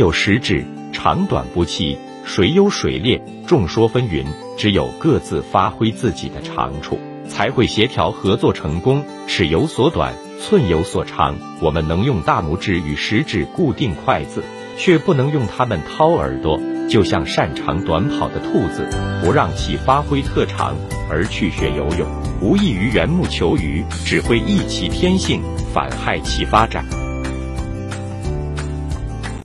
有十指长短不齐，水优水劣，众说纷纭，只有各自发挥自己的长处，才会协调合作成功。尺有所短，寸有所长，我们能用大拇指与食指固定筷子，却不能用它们掏耳朵，就像擅长短跑的兔子，不让其发挥特长而去学游泳，无异于缘木求鱼，只会益其天性，反害其发展。